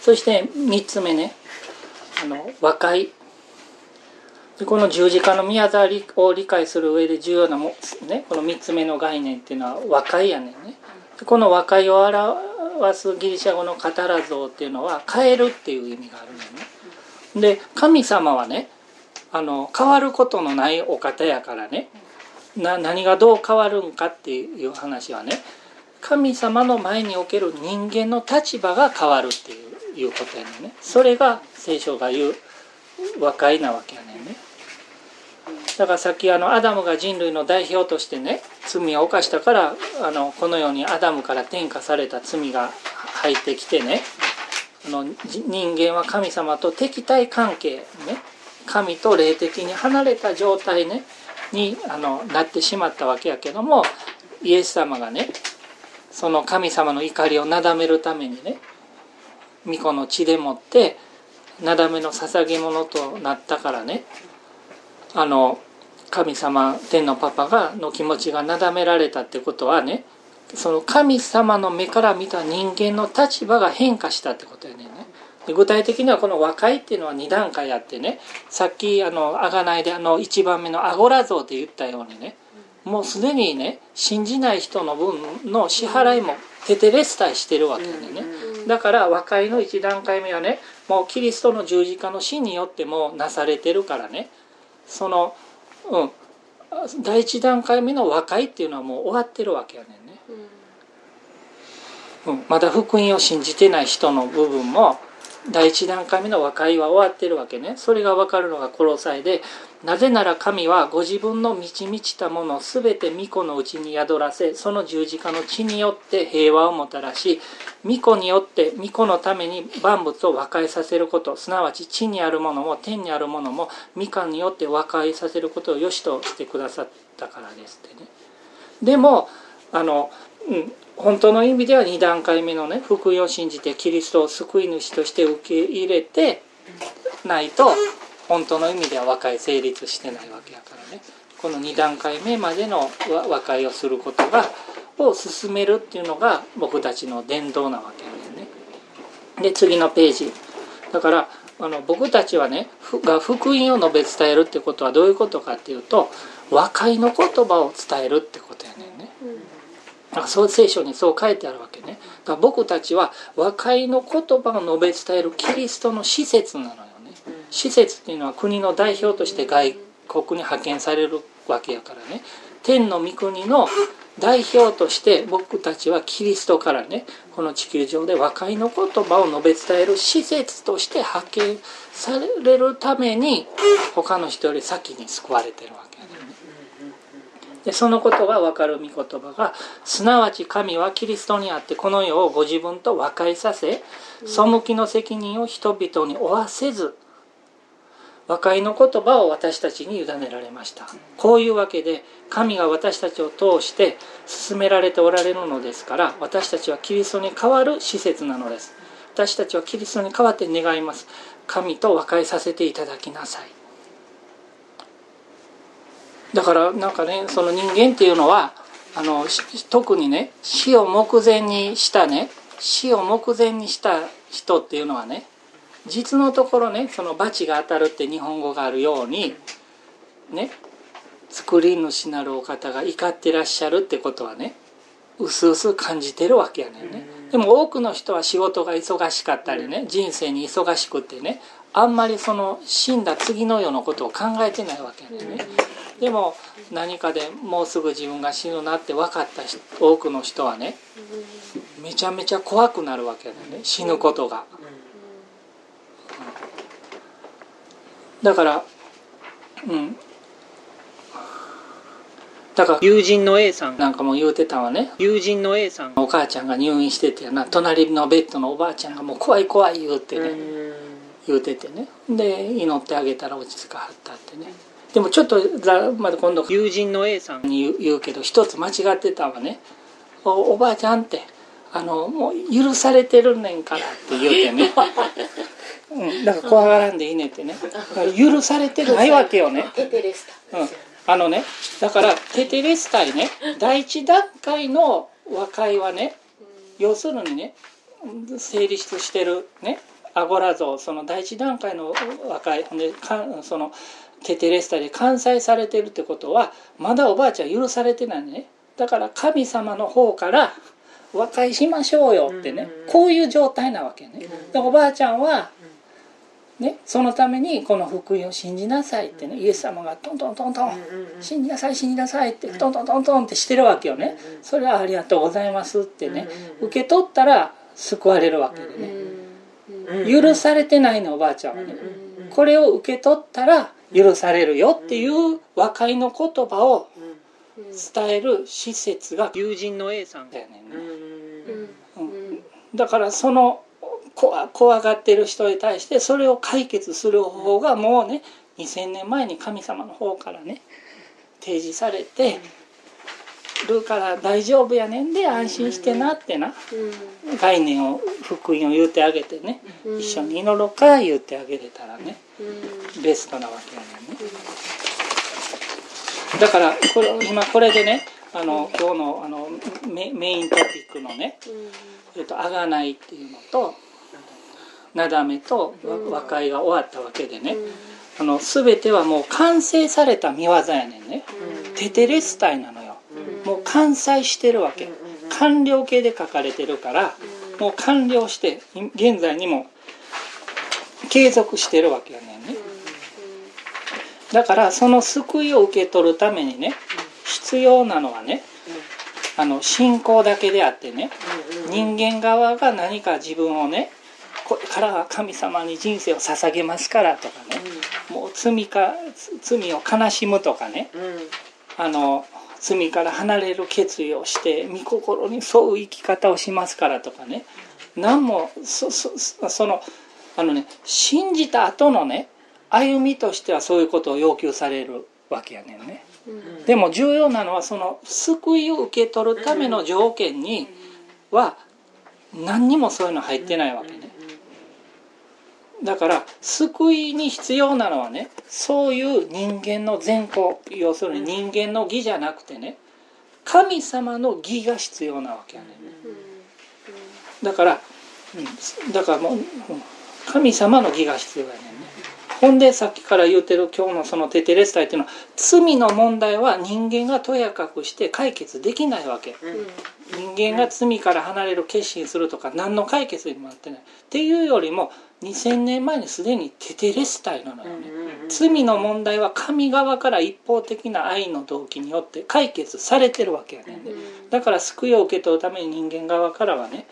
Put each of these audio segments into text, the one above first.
そして3つ目ね。あの和解。でこの十字架の宮沢を理解する上で重要なも、ね、この3つ目の概念っていうのは和解やねんね。この和解を表すギリシャ語のカタラ像っていうのは変えるっていう意味があるのね。で神様はねあの変わることのないお方やからね。な何がどう変わるんかっていう話はね神様の前における人間の立場が変わるっていういうことやねんね。それが聖書が言う和解なわけやねんね。だからさっきあのアダムが人類の代表としてね罪を犯したからあのこのようにアダムから転嫁された罪が入ってきてねあの人間は神様と敵対関係ね神と霊的に離れた状態ねにあのなってしまったわけやけどもイエス様がねその神様の怒りをなだめるためにね巫女の血でもってなだめの捧げ物となったからねあの神様天のパパがの気持ちがなだめられたってことはねその神様の目から見た人間の立場が変化したってことやねんね。具体的にはこの和解っていうのは2段階あってねさっきあの贖いであの1番目のアゴラ像って言ったようにねもうすでにね信じない人の分の支払いもテテレスタイしてるわけでねだから和解の1段階目はねもうキリストの十字架の死によってもなされてるからね。そのうん。第一段階目の和解っていうのはもう終わってるわけやねんね、うん、まだ福音を信じてない人の部分も第一段階目の和解は終わってるわけね。それが分かるのが殺さえでなぜなら神はご自分の満ち満ちたものを全て巫女のうちに宿らせその十字架の血によって平和をもたらし巫女によって巫女のために万物を和解させることすなわち地にあるものも天にあるものも巫女によって和解させることを良しとしてくださったからですってね。でもあの、うん、本当の意味では2段階目のね福音を信じてキリストを救い主として受け入れてないと本当の意味では和解成立してないわけやからね。この2段階目までの和解をすることがを進めるっていうのが僕たちの伝道なわけやねで次のページ。だからあの僕たちはねが福音を述べ伝えるってことはどういうことかっていうと和解の言葉を伝えるってこと。そう聖書にそう書いてあるわけね。だから僕たちは和解の言葉を述べ伝えるキリストの施設なのよね。施設っていうのは国の代表として外国に派遣されるわけやからね。天の御国の代表として僕たちはキリストからねこの地球上で和解の言葉を述べ伝える施設として派遣されるために他の人より先に救われてるわけね。でそのことが分かる御言葉がすなわち神はキリストにあってこの世をご自分と和解させ背きの責任を人々に負わせず和解の言葉を私たちに委ねられました。こういうわけで神が私たちを通して進められておられるのですから私たちはキリストに代わる施設なのです。私たちはキリストに代わって願います。神と和解させていただきなさいだからなんかねその人間っていうのはあの特にね死を目前にしたね死を目前にした人っていうのはね実のところねその罰が当たるって日本語があるようにね作り主なるお方が怒ってらっしゃるってことはねうすうす感じてるわけやねんね。でも多くの人は仕事が忙しかったりね人生に忙しくってねあんまりその死んだ次の世のことを考えてないわけやねんねでも何かでもうすぐ自分が死ぬなって分かった多くの人はねめちゃめちゃ怖くなるわけやね死ぬことが。だからうん。だから友人の A さん。なんかも言うてたわね。友人の A さん。お母ちゃんが入院しててやな。隣のベッドのおばあちゃんがもう怖い怖い言うてね。言うててね。で祈ってあげたら落ち着かはったってねでもちょっとまだ今度友人の A さん。に言うけど一つ間違ってたわね。おおばあちゃんってあのもう許されてるねんからって言うてね。うん、だから怖がらんでいいねってね。許されてないわけよね。テテレスタ、うん、あのねだからテテレスタイね第一段階の和解はね要するにね成立してるねアゴラ像その第一段階の若いでかそのテテレスタで完済されてるってことはまだおばあちゃん許されてないね。だから神様の方から和解しましょうよってね、こういう状態なわけね、でおばあちゃんは、ね、そのためにこの福音を信じなさいってねイエス様がトントントントン信じなさい信じなさいってトントントントンってしてるわけよね。それはありがとうございますってね受け取ったら救われるわけでね。許されてないのおばあちゃんはね。これを受け取ったら許されるよっていう和解の言葉を伝える施設が友人の A さんだよね、うん、だからその怖がってる人に対してそれを解決する方法がもうね2000年前に神様の方からね提示されてるから大丈夫やねんで安心してなってな。概念を福音を言うてあげてね。一緒に祈ろうか言うてあげれたらね。ベストなわけやねんね。だからこれ今これでねあの今日のあのメメイントピックのね「えっと、あがない」っていうのと「なだめ」と和解が終わったわけでね。あの全てはもう完成された見業やねんね。テテレスタイなのよもう完済してるわけ。完了形で書かれてるからもう完了して現在にも継続してるわけやねだからその救いを受け取るためにね必要なのはねあの信仰だけであってね人間側が何か自分をねこれからは神様に人生を捧げますからとかねもう罪か罪を悲しむとかねあの罪から離れる決意をして御心に沿う生き方をしますからとかね。何もそそそのあのね信じた後のね歩みとしてはそういうことを要求されるわけやねんね、うん、でも重要なのはその救いを受け取るための条件には何にもそういうの入ってないわけねだから救いに必要なのはねそういう人間の善行要するに人間の義じゃなくてね神様の義が必要なわけやね。ん。ねだから、うん、だからもう神様の義が必要やねほんでさっきから言うてる今日のそのテテレスタイっていうのは罪の問題は人間がとやかくして解決できないわけ、うん、人間が罪から離れる決心するとか何の解決にもなってない。っていうよりも2000年前にすでにテテレスタイなのよね、罪の問題は神側から一方的な愛の動機によって解決されてるわけやね。んで、だから救いを受け取るために人間側からはね、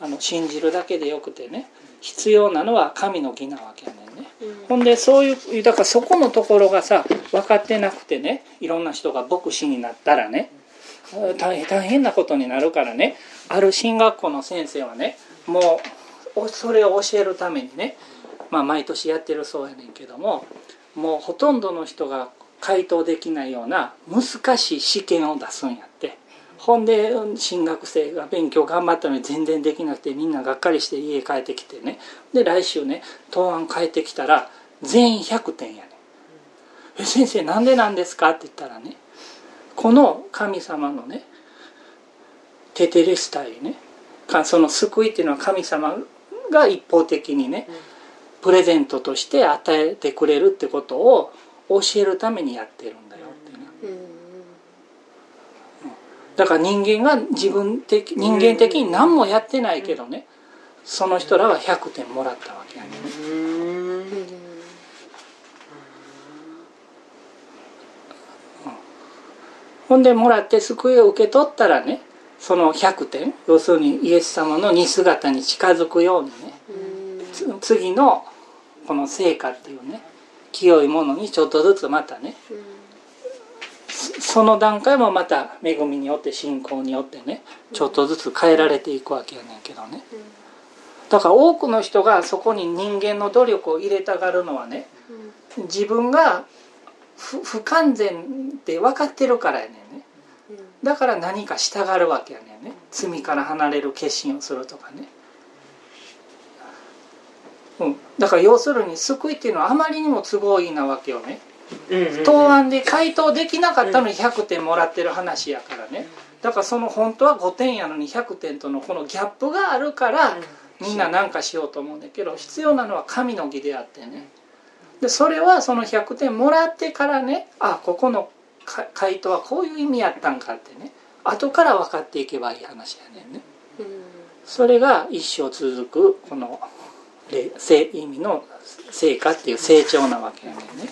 あの信じるだけでよくてね必要なのは神の義なわけやねんほんでそういうだからそこのところがさ分かってなくてねいろんな人が牧師になったらね大変大変なことになるからねある進学校の先生はねもうそれを教えるためにね、まあ、毎年やってるそうやねんけどももうほとんどの人が回答できないような難しい試験を出すんやってほんで進学生が勉強頑張ったのに全然できなくてみんながっかりして家帰ってきてねで来週ね答案帰ってきたら全員100点やねえ先生なんでなんですか?」って言ったらねこの神様のねテテレスタイねその救いっていうのは神様が一方的にねプレゼントとして与えてくれるってことを教えるためにやってるんだよってね。だから人間が自分的人間的に何もやってないけどねその人らは100点もらったわけやね。ほんでもらって救いを受け取ったらねその100点要するにイエス様の似姿に近づくようにね次のこの成果っていうね清いものにちょっとずつまたねその段階もまた恵みによって信仰によってねちょっとずつ変えられていくわけやねんけどね。だから多くの人がそこに人間の努力を入れたがるのはね自分が不完全って分かってるからやねんね。だから何か従うわけやねんね。罪から離れる決心をするとかね。うん、だから要するに救いっていうのはあまりにも都合いいなわけよね答案で回答できなかったのに100点もらってる話やからね。だからその本当は5点やのに100点とのこのギャップがあるからみんな何かしようと思うんだけど必要なのは神の義であってね。でそれはその100点もらってからねあここの回答はこういう意味やったんかってね。後から分かっていけばいい話やねんね。それが一生続くこの意味の成果っていう成長なわけやねんね。